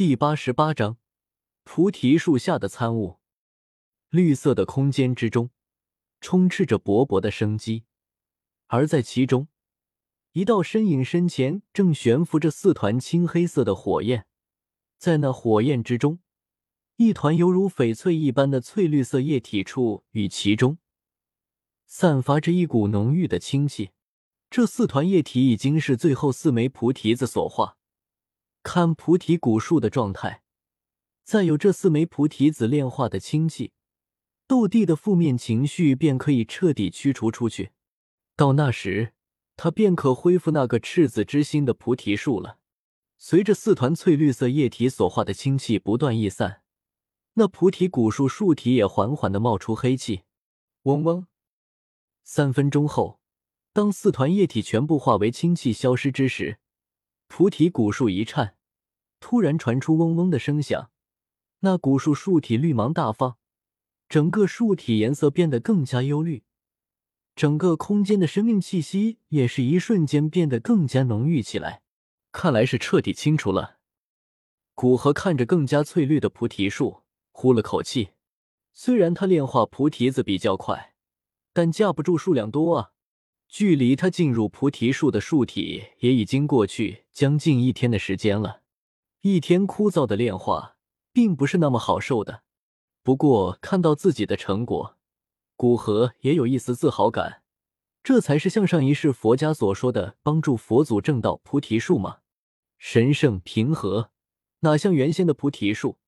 第八十八章菩提树下的参悟。绿色的空间之中，充斥着勃勃的生机，而在其中，一道身影身前正悬浮着四团青黑色的火焰，在那火焰之中，一团犹如翡翠一般的翠绿色液体处与其中，散发着一股浓郁的清气。这四团液体已经是最后四枚菩提子所化。看菩提古树的状态，再有这四枚菩提子炼化的清气，斗帝的负面情绪便可以彻底驱除出去。到那时，他便可恢复那个赤子之心的菩提树了。随着四团翠绿色液体所化的清气不断溢散，那菩提古树树体也缓缓的冒出黑气。嗡嗡，三分钟后。当四团液体全部化为氢气消失之时，菩提古树一颤，突然传出嗡嗡的声响。那古树树体绿芒大放，整个树体颜色变得更加幽绿，整个空间的生命气息也是一瞬间变得更加浓郁起来。看来是彻底清除了。古河看着更加翠绿的菩提树，呼了口气。虽然他炼化菩提子比较快，但架不住数量多啊。距离他进入菩提树的树体也已经过去将近一天的时间了。一天枯燥的炼化并不是那么好受的。不过看到自己的成果，古河也有一丝自豪感。这才是像上一世佛家所说的帮助佛祖正道菩提树吗？神圣平和，哪像原先的菩提树，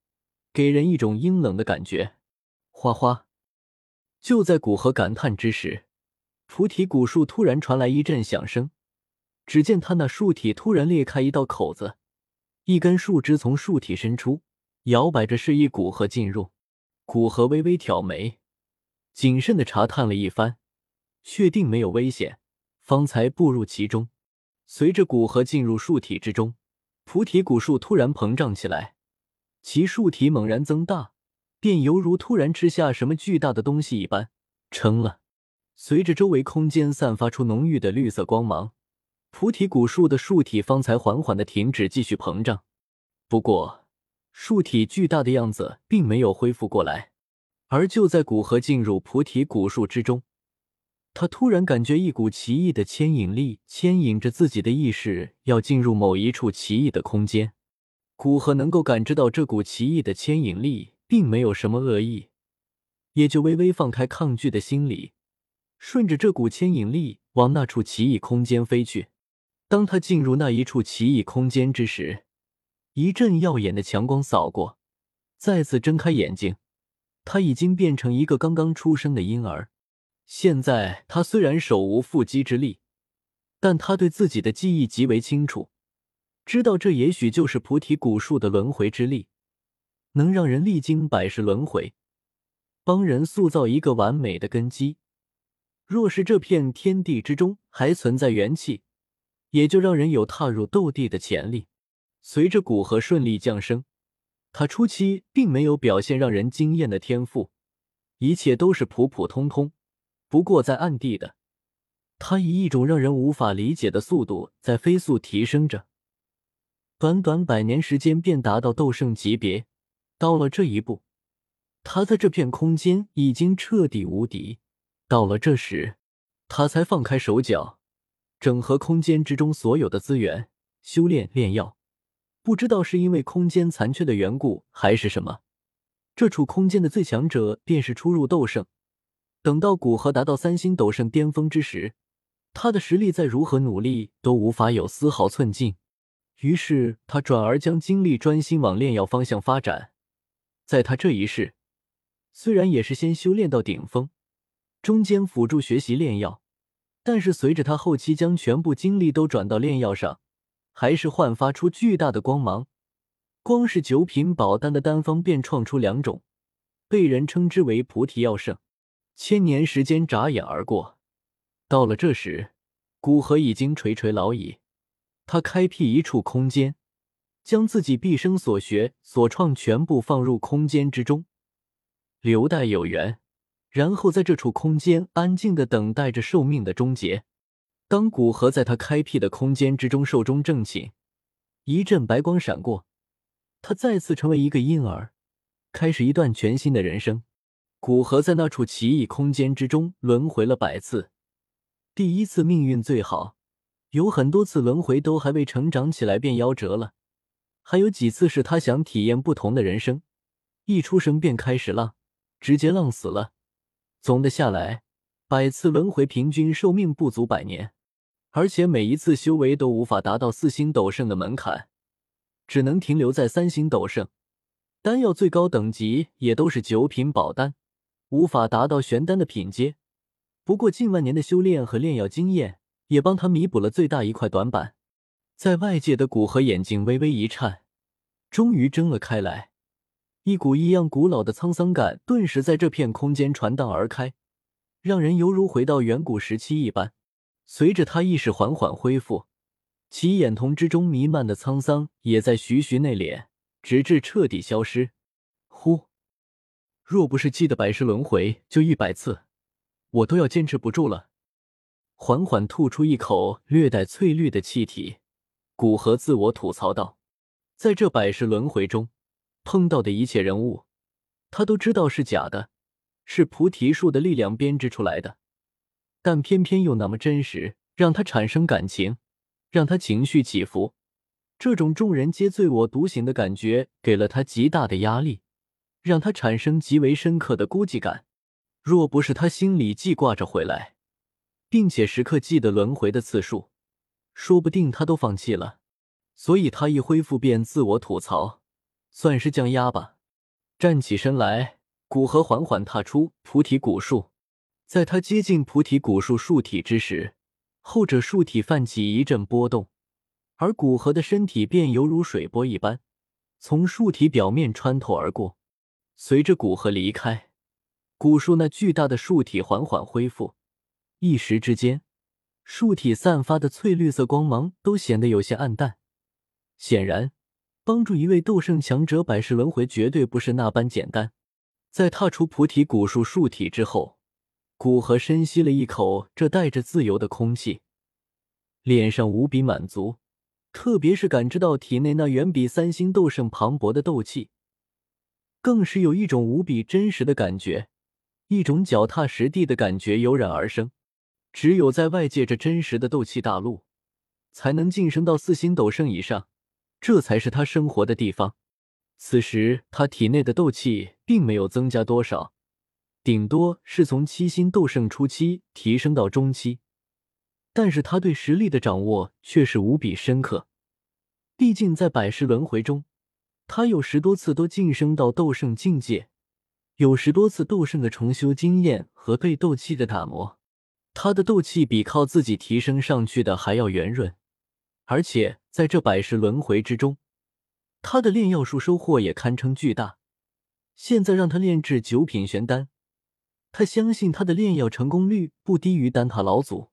给人一种阴冷的感觉。花花，就在古河感叹之时。菩提古树突然传来一阵响声，只见他那树体突然裂开一道口子，一根树枝从树体伸出，摇摆着示意古河进入。古河微微挑眉，谨慎的查探了一番，确定没有危险，方才步入其中。随着古河进入树体之中，菩提古树突然膨胀起来，其树体猛然增大，便犹如突然吃下什么巨大的东西一般，撑了。随着周围空间散发出浓郁的绿色光芒，菩提古树的树体方才缓缓的停止继续膨胀。不过，树体巨大的样子并没有恢复过来。而就在古河进入菩提古树之中，他突然感觉一股奇异的牵引力牵引着自己的意识要进入某一处奇异的空间。古河能够感知到这股奇异的牵引力并没有什么恶意，也就微微放开抗拒的心理。顺着这股牵引力往那处奇异空间飞去。当他进入那一处奇异空间之时，一阵耀眼的强光扫过，再次睁开眼睛，他已经变成一个刚刚出生的婴儿。现在他虽然手无缚鸡之力，但他对自己的记忆极为清楚，知道这也许就是菩提古树的轮回之力，能让人历经百世轮回，帮人塑造一个完美的根基。若是这片天地之中还存在元气，也就让人有踏入斗帝的潜力。随着古河顺利降生，他初期并没有表现让人惊艳的天赋，一切都是普普通通。不过在暗地的，他以一种让人无法理解的速度在飞速提升着，短短百年时间便达到斗圣级别。到了这一步，他在这片空间已经彻底无敌。到了这时，他才放开手脚，整合空间之中所有的资源，修炼炼药。不知道是因为空间残缺的缘故，还是什么，这处空间的最强者便是初入斗圣。等到古河达到三星斗圣巅峰之时，他的实力再如何努力都无法有丝毫寸进。于是他转而将精力专心往炼药方向发展。在他这一世，虽然也是先修炼到顶峰。中间辅助学习炼药，但是随着他后期将全部精力都转到炼药上，还是焕发出巨大的光芒。光是九品宝丹的丹方便创出两种，被人称之为菩提药圣。千年时间眨眼而过，到了这时，古河已经垂垂老矣。他开辟一处空间，将自己毕生所学所创全部放入空间之中，留待有缘。然后在这处空间安静的等待着寿命的终结。当古河在他开辟的空间之中寿终正寝，一阵白光闪过，他再次成为一个婴儿，开始一段全新的人生。古河在那处奇异空间之中轮回了百次，第一次命运最好，有很多次轮回都还未成长起来便夭折了，还有几次是他想体验不同的人生，一出生便开始浪，直接浪死了。总的下来，百次轮回平均寿命不足百年，而且每一次修为都无法达到四星斗圣的门槛。只能停留在三星斗圣，丹药最高等级也都是九品宝丹，无法达到玄丹的品阶。不过近万年的修炼和炼药经验也帮他弥补了最大一块短板。在外界的古河眼睛微微一颤，终于睁了开来，一股异样古老的沧桑感顿时在这片空间传荡而开，让人犹如回到远古时期一般。随着他意识缓缓恢复。其眼瞳之中弥漫的沧桑也在徐徐内敛，直至彻底消失。呼！若不是记得百世轮回就一百次，我都要坚持不住了。缓缓吐出一口略带翠绿的气体，古河自我吐槽道：“在这百世轮回中，碰到的一切人物，他都知道是假的，是菩提树的力量编织出来的，但偏偏又那么真实，让他产生感情。”让他情绪起伏，这种众人皆醉我独醒的感觉给了他极大的压力，让他产生极为深刻的孤寂感。若不是他心里记挂着回来，并且时刻记得轮回的次数，说不定他都放弃了。所以他一恢复便自我吐槽，算是降压吧。站起身来，古河缓缓踏出菩提古树，在他接近菩提古树树体之时。后者树体泛起一阵波动，而古河的身体便犹如水波一般，从树体表面穿透而过。随着古河离开，古树那巨大的树体缓缓恢复，一时之间，树体散发的翠绿色光芒都显得有些暗淡。显然，帮助一位斗圣强者百世轮回绝对不是那般简单。在踏出菩提古树树体之后。古河深吸了一口这带着自由的空气，脸上无比满足，特别是感知到体内那远比三星斗圣磅礴的斗气，更是有一种无比真实的感觉，一种脚踏实地的感觉油然而生。只有在外界这真实的斗气大陆，才能晋升到四星斗圣以上，这才是他生活的地方。此时他体内的斗气并没有增加多少。顶多是从七星斗圣初期提升到中期，但是他对实力的掌握却是无比深刻。毕竟在百世轮回中，他有十多次都晋升到斗圣境界，有十多次斗圣的重修经验和对斗气的打磨。他的斗气比靠自己提升上去的还要圆润，而且在这百世轮回之中，他的炼药术收获也堪称巨大。现在让他炼制九品玄丹。他相信他的炼药成功率不低于丹塔老祖。